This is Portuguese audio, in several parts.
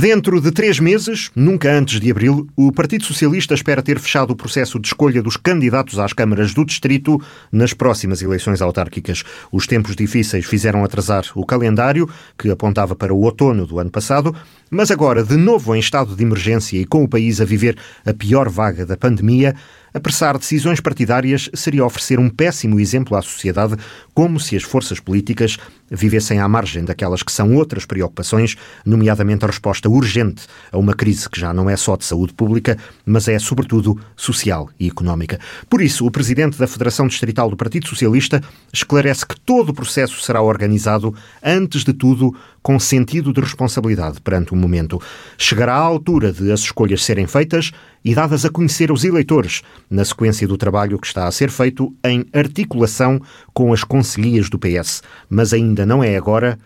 Dentro de três meses, nunca antes de abril, o Partido Socialista espera ter fechado o processo de escolha dos candidatos às câmaras do Distrito nas próximas eleições autárquicas. Os tempos difíceis fizeram atrasar o calendário, que apontava para o outono do ano passado, mas agora, de novo em estado de emergência e com o país a viver a pior vaga da pandemia, Apressar decisões partidárias seria oferecer um péssimo exemplo à sociedade, como se as forças políticas vivessem à margem daquelas que são outras preocupações, nomeadamente a resposta urgente a uma crise que já não é só de saúde pública, mas é, sobretudo, social e económica. Por isso, o presidente da Federação Distrital do Partido Socialista esclarece que todo o processo será organizado, antes de tudo, com sentido de responsabilidade perante o momento. Chegará a altura de as escolhas serem feitas e dadas a conhecer aos eleitores, na sequência do trabalho que está a ser feito em articulação com as conselhias do PS. Mas ainda não é agora,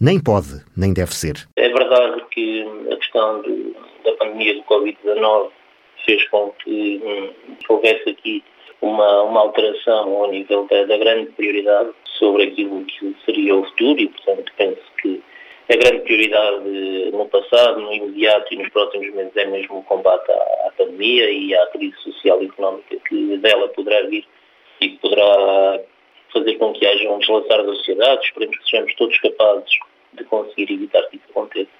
nem pode, nem deve ser. É verdade que a questão da pandemia do Covid-19 fez com que hum, houvesse aqui uma, uma alteração ao nível da, da grande prioridade sobre aquilo que seria o futuro e, portanto, penso que a grande prioridade no passado, no imediato e nos próximos meses é mesmo o combate à, à pandemia e à crise social e económica que dela poderá vir e que poderá fazer com que haja um deslaçar da sociedade. Esperemos que sejamos todos capazes de conseguir evitar que isso aconteça.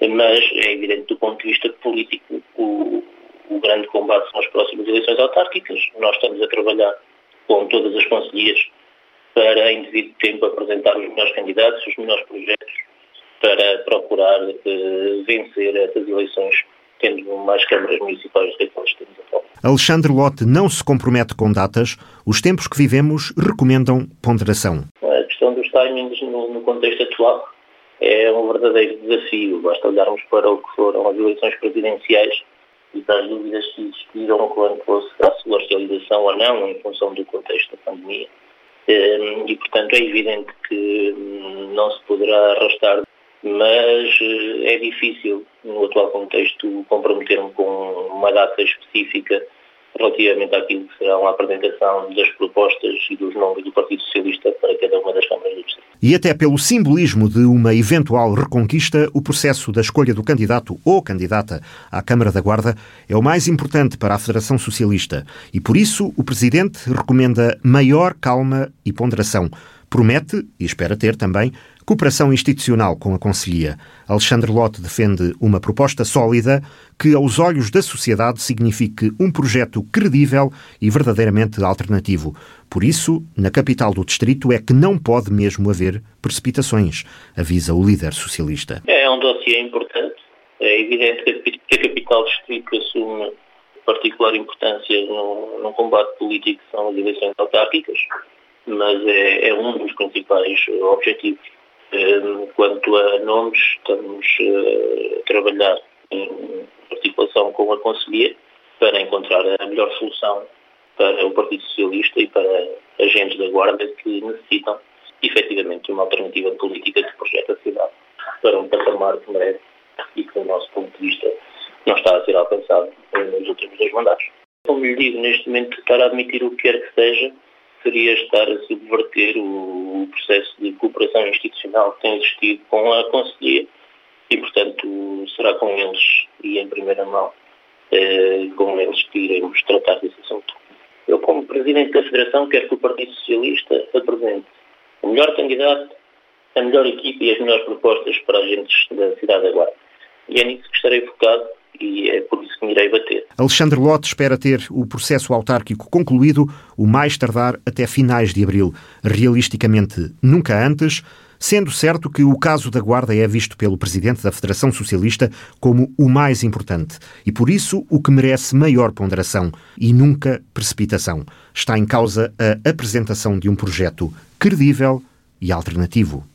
Mas é evidente, do ponto de vista político, o, o grande combate são as próximas eleições autárquicas. Nós estamos a trabalhar com todas as conselheiras para, em devido tempo, apresentar os melhores candidatos, os melhores projetos para procurar uh, vencer essas eleições, tendo mais câmaras municipais do que aquelas que temos atualmente. Alexandre Lotte não se compromete com datas. Os tempos que vivemos recomendam ponderação. A questão dos timings no, no contexto atual é um verdadeiro desafio. Basta olharmos para o que foram as eleições presidenciais e para as dúvidas que existiram quando fosse a sua realização ou não, em função do contexto da pandemia. Ehm, e, portanto, é evidente que hum, não se poderá arrastar mas eh, é difícil, no atual contexto, comprometer-me com uma data específica relativamente àquilo que será a apresentação das propostas e dos nomes do Partido Socialista para cada uma das câmaras do Distrito. E até pelo simbolismo de uma eventual reconquista, o processo da escolha do candidato ou candidata à Câmara da Guarda é o mais importante para a Federação Socialista e por isso o Presidente recomenda maior calma e ponderação. Promete, e espera ter também, Cooperação institucional com a Conselhia. Alexandre Lotte defende uma proposta sólida que, aos olhos da sociedade, signifique um projeto credível e verdadeiramente alternativo. Por isso, na capital do distrito é que não pode mesmo haver precipitações, avisa o líder socialista. É um dossiê importante. É evidente que a capital do distrito assume particular importância no, no combate político que são as eleições autárquicas, mas é, é um dos principais objetivos Quanto a nomes, estamos eh, a trabalhar em articulação com a Conselhia para encontrar a melhor solução para o Partido Socialista e para agentes da Guarda que necessitam efetivamente uma alternativa política que projeta a cidade para um patamar que merece e que, do nosso ponto de vista, não está a ser alcançado nos últimos dois mandatos. Como lhe digo, neste momento, estar a admitir o que quer que seja seria estar a subverter o, o processo de cooperação institucional que tem existido com a Conselhia e, portanto, será com eles e em primeira mão eh, com eles que iremos tratar desse assunto. Eu, como Presidente da Federação, quero que o Partido Socialista apresente o melhor candidato, a melhor equipe e as melhores propostas para agentes da cidade da Guarda. E é nisso que estarei focado e é por isso que me irei bater. Alexandre Lote espera ter o processo autárquico concluído o mais tardar até finais de abril. Realisticamente, nunca antes, sendo certo que o caso da Guarda é visto pelo presidente da Federação Socialista como o mais importante e, por isso, o que merece maior ponderação e nunca precipitação. Está em causa a apresentação de um projeto credível e alternativo.